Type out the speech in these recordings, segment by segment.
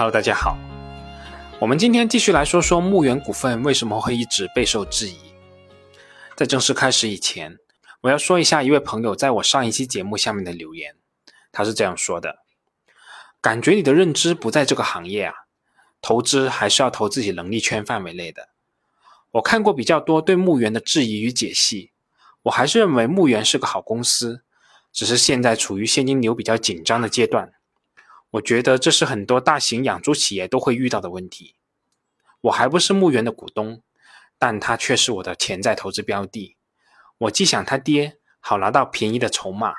Hello，大家好。我们今天继续来说说牧原股份为什么会一直备受质疑。在正式开始以前，我要说一下一位朋友在我上一期节目下面的留言，他是这样说的：“感觉你的认知不在这个行业啊，投资还是要投自己能力圈范围内的。我看过比较多对牧原的质疑与解析，我还是认为牧原是个好公司，只是现在处于现金流比较紧张的阶段。”我觉得这是很多大型养猪企业都会遇到的问题。我还不是牧原的股东，但它却是我的潜在投资标的。我既想它跌，好拿到便宜的筹码，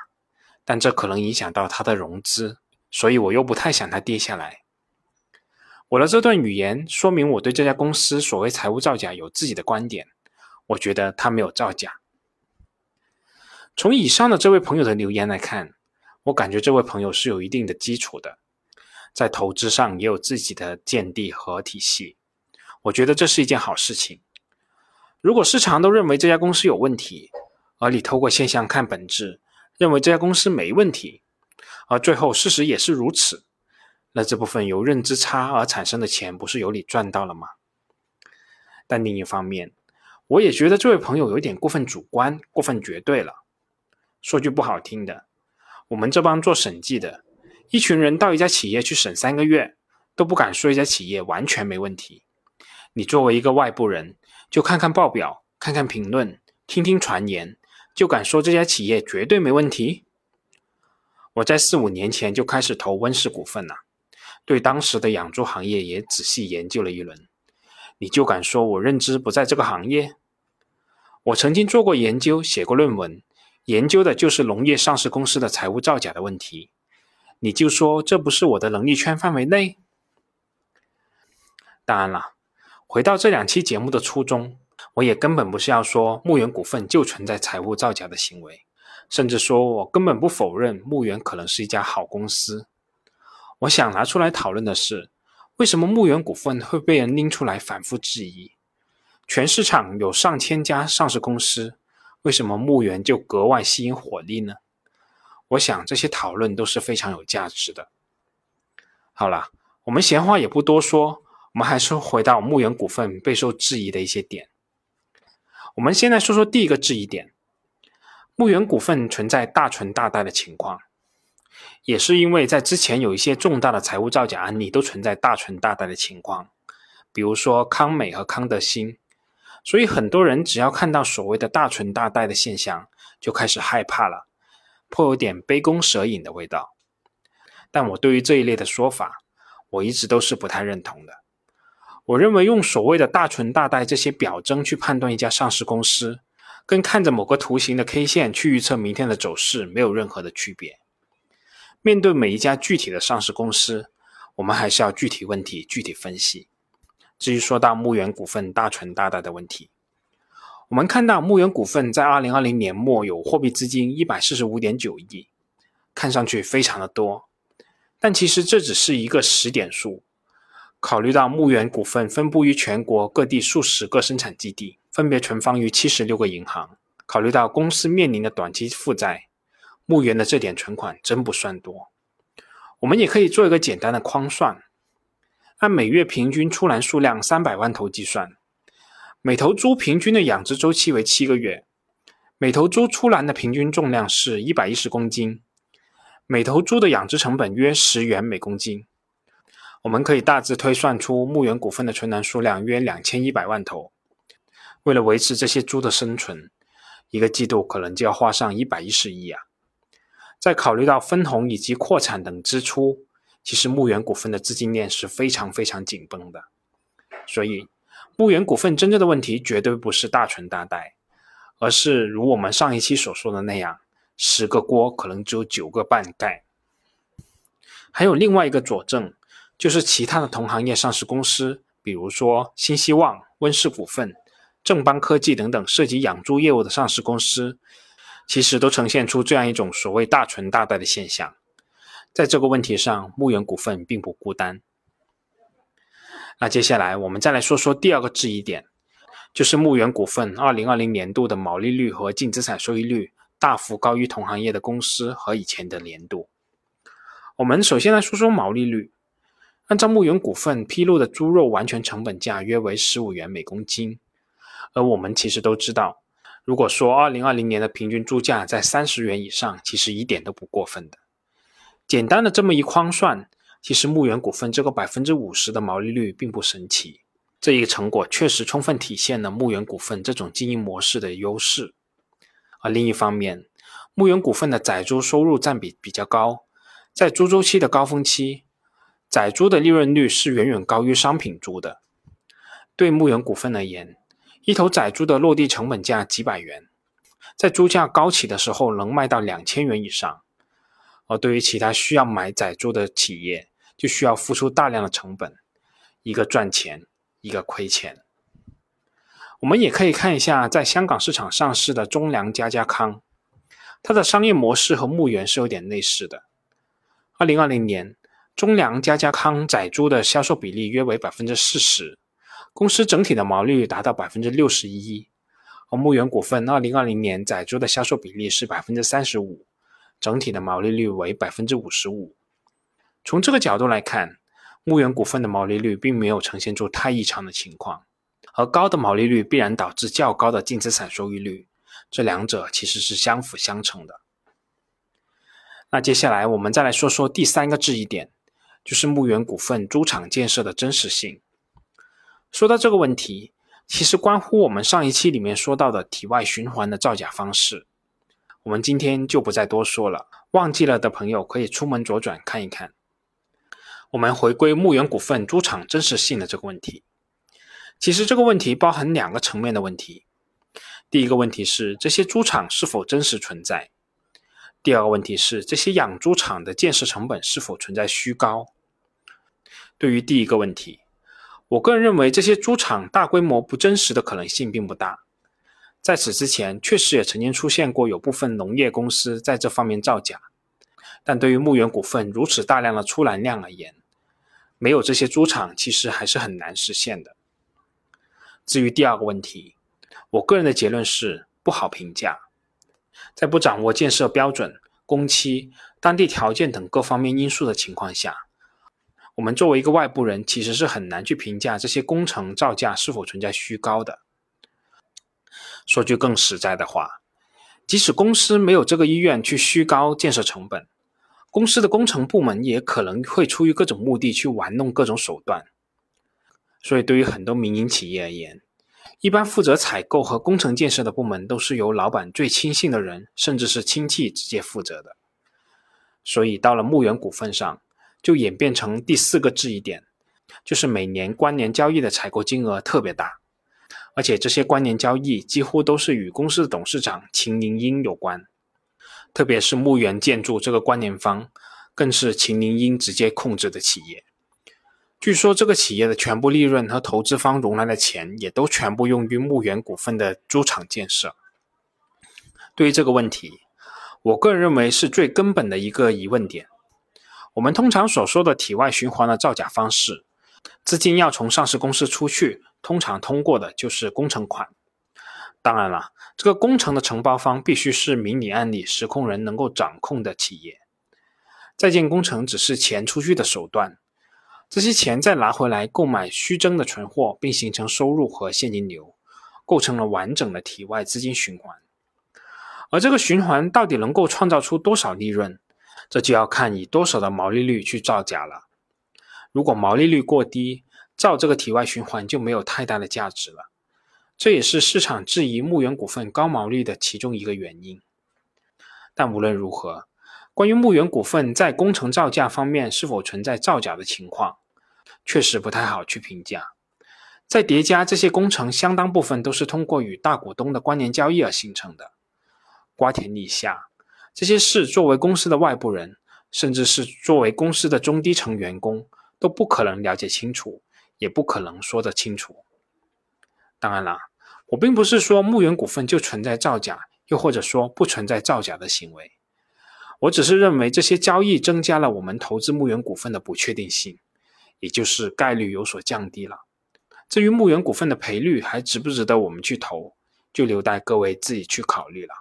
但这可能影响到它的融资，所以我又不太想它跌下来。我的这段语言说明我对这家公司所谓财务造假有自己的观点。我觉得它没有造假。从以上的这位朋友的留言来看，我感觉这位朋友是有一定的基础的。在投资上也有自己的见地和体系，我觉得这是一件好事情。如果市场都认为这家公司有问题，而你透过现象看本质，认为这家公司没问题，而最后事实也是如此，那这部分由认知差而产生的钱，不是由你赚到了吗？但另一方面，我也觉得这位朋友有点过分主观、过分绝对了。说句不好听的，我们这帮做审计的。一群人到一家企业去审三个月，都不敢说一家企业完全没问题。你作为一个外部人，就看看报表，看看评论，听听传言，就敢说这家企业绝对没问题？我在四五年前就开始投温氏股份了，对当时的养猪行业也仔细研究了一轮。你就敢说我认知不在这个行业？我曾经做过研究，写过论文，研究的就是农业上市公司的财务造假的问题。你就说这不是我的能力圈范围内。当然了，回到这两期节目的初衷，我也根本不是要说牧原股份就存在财务造假的行为，甚至说我根本不否认牧原可能是一家好公司。我想拿出来讨论的是，为什么牧原股份会被人拎出来反复质疑？全市场有上千家上市公司，为什么牧原就格外吸引火力呢？我想这些讨论都是非常有价值的。好了，我们闲话也不多说，我们还是回到牧原股份备受质疑的一些点。我们先来说说第一个质疑点：牧原股份存在大存大贷的情况，也是因为在之前有一些重大的财务造假案例都存在大存大贷的情况，比如说康美和康德新，所以很多人只要看到所谓的大存大贷的现象，就开始害怕了。颇有点杯弓蛇影的味道，但我对于这一类的说法，我一直都是不太认同的。我认为用所谓的大存大贷这些表征去判断一家上市公司，跟看着某个图形的 K 线去预测明天的走势没有任何的区别。面对每一家具体的上市公司，我们还是要具体问题具体分析。至于说到牧原股份大存大贷的问题，我们看到牧原股份在二零二零年末有货币资金一百四十五点九亿，看上去非常的多，但其实这只是一个实点数。考虑到牧原股份分布于全国各地数十个生产基地，分别存放于七十六个银行，考虑到公司面临的短期负债，牧原的这点存款真不算多。我们也可以做一个简单的框算，按每月平均出栏数量三百万头计算。每头猪平均的养殖周期为七个月，每头猪出栏的平均重量是一百一十公斤，每头猪的养殖成本约十元每公斤。我们可以大致推算出牧原股份的存栏数量约两千一百万头。为了维持这些猪的生存，一个季度可能就要花上一百一十亿啊！再考虑到分红以及扩产等支出，其实牧原股份的资金链是非常非常紧绷的，所以。牧原股份真正的问题绝对不是大存大贷，而是如我们上一期所说的那样，十个锅可能只有九个半盖。还有另外一个佐证，就是其他的同行业上市公司，比如说新希望、温氏股份、正邦科技等等涉及养猪业务的上市公司，其实都呈现出这样一种所谓大存大贷的现象。在这个问题上，牧原股份并不孤单。那接下来我们再来说说第二个质疑点，就是牧原股份二零二零年度的毛利率和净资产收益率大幅高于同行业的公司和以前的年度。我们首先来说说毛利率。按照牧原股份披露的猪肉完全成本价约为十五元每公斤，而我们其实都知道，如果说二零二零年的平均猪价在三十元以上，其实一点都不过分的。简单的这么一框算，其实牧原股份这个百分之五十的毛利率并不神奇。这一成果确实充分体现了牧原股份这种经营模式的优势。而另一方面，牧原股份的仔猪收入占比比较高，在猪周期的高峰期，仔猪的利润率是远远高于商品猪的。对牧原股份而言，一头仔猪的落地成本价几百元，在猪价高起的时候能卖到两千元以上。而对于其他需要买仔猪的企业，就需要付出大量的成本，一个赚钱。一个亏钱，我们也可以看一下在香港市场上市的中粮家家康，它的商业模式和牧原是有点类似的。二零二零年，中粮家家康仔猪的销售比例约为百分之四十，公司整体的毛利率达到百分之六十一。而牧原股份二零二零年仔猪的销售比例是百分之三十五，整体的毛利率为百分之五十五。从这个角度来看。牧原股份的毛利率并没有呈现出太异常的情况，而高的毛利率必然导致较高的净资产收益率，这两者其实是相辅相成的。那接下来我们再来说说第三个质疑点，就是牧原股份猪场建设的真实性。说到这个问题，其实关乎我们上一期里面说到的体外循环的造假方式，我们今天就不再多说了。忘记了的朋友可以出门左转看一看。我们回归牧原股份猪场真实性的这个问题，其实这个问题包含两个层面的问题。第一个问题是这些猪场是否真实存在；第二个问题是这些养猪场的建设成本是否存在虚高。对于第一个问题，我个人认为这些猪场大规模不真实的可能性并不大。在此之前，确实也曾经出现过有部分农业公司在这方面造假，但对于牧原股份如此大量的出栏量而言，没有这些猪场，其实还是很难实现的。至于第二个问题，我个人的结论是不好评价。在不掌握建设标准、工期、当地条件等各方面因素的情况下，我们作为一个外部人，其实是很难去评价这些工程造价是否存在虚高的。说句更实在的话，即使公司没有这个意愿去虚高建设成本。公司的工程部门也可能会出于各种目的去玩弄各种手段，所以对于很多民营企业而言，一般负责采购和工程建设的部门都是由老板最亲信的人，甚至是亲戚直接负责的。所以到了牧原股份上，就演变成第四个质疑点，就是每年关联交易的采购金额特别大，而且这些关联交易几乎都是与公司的董事长秦宁英有关。特别是牧原建筑这个关联方，更是秦林英直接控制的企业。据说这个企业的全部利润和投资方融来的钱，也都全部用于牧原股份的猪场建设。对于这个问题，我个人认为是最根本的一个疑问点。我们通常所说的体外循环的造假方式，资金要从上市公司出去，通常通过的就是工程款。当然了。这个工程的承包方必须是明里暗里、实控人能够掌控的企业。在建工程只是钱出去的手段，这些钱再拿回来购买虚增的存货，并形成收入和现金流，构成了完整的体外资金循环。而这个循环到底能够创造出多少利润，这就要看以多少的毛利率去造假了。如果毛利率过低，造这个体外循环就没有太大的价值了。这也是市场质疑牧原股份高毛利的其中一个原因。但无论如何，关于牧原股份在工程造价方面是否存在造假的情况，确实不太好去评价。再叠加这些工程，相当部分都是通过与大股东的关联交易而形成的。瓜田李下，这些事作为公司的外部人，甚至是作为公司的中低层员工，都不可能了解清楚，也不可能说得清楚。当然了，我并不是说牧原股份就存在造假，又或者说不存在造假的行为。我只是认为这些交易增加了我们投资牧原股份的不确定性，也就是概率有所降低了。至于牧原股份的赔率还值不值得我们去投，就留待各位自己去考虑了。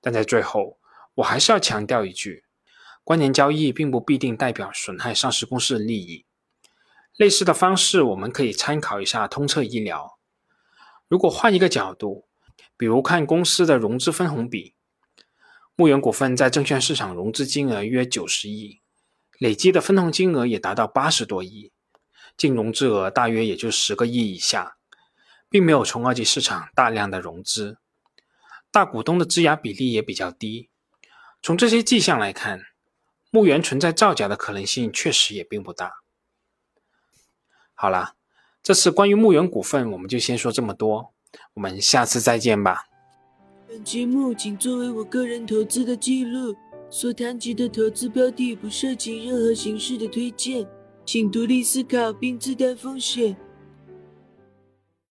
但在最后，我还是要强调一句：关联交易并不必定代表损害上市公司的利益。类似的方式，我们可以参考一下通策医疗。如果换一个角度，比如看公司的融资分红比，牧原股份在证券市场融资金额约九十亿，累计的分红金额也达到八十多亿，净融资额大约也就十个亿以下，并没有从二级市场大量的融资，大股东的质押比例也比较低。从这些迹象来看，牧原存在造假的可能性确实也并不大。好了，这次关于牧原股份，我们就先说这么多，我们下次再见吧。本节目仅作为我个人投资的记录，所谈及的投资标的不涉及任何形式的推荐，请独立思考并自担风险。